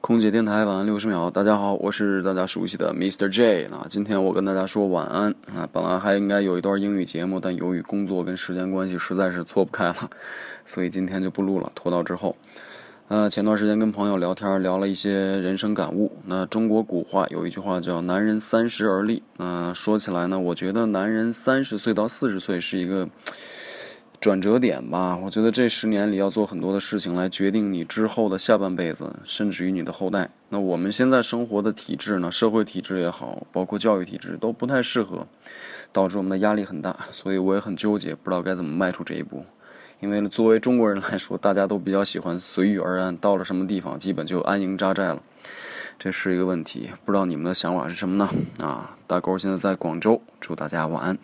空姐电台晚安六十秒，大家好，我是大家熟悉的 Mr. J。那今天我跟大家说晚安啊，本来还应该有一段英语节目，但由于工作跟时间关系，实在是错不开了，所以今天就不录了，拖到之后。呃，前段时间跟朋友聊天，聊了一些人生感悟。那中国古话有一句话叫“男人三十而立”。那说起来呢，我觉得男人三十岁到四十岁是一个。转折点吧，我觉得这十年里要做很多的事情来决定你之后的下半辈子，甚至于你的后代。那我们现在生活的体制呢，社会体制也好，包括教育体制都不太适合，导致我们的压力很大。所以我也很纠结，不知道该怎么迈出这一步。因为作为中国人来说，大家都比较喜欢随遇而安，到了什么地方基本就安营扎寨了，这是一个问题。不知道你们的想法是什么呢？啊，大勾现在在广州，祝大家晚安。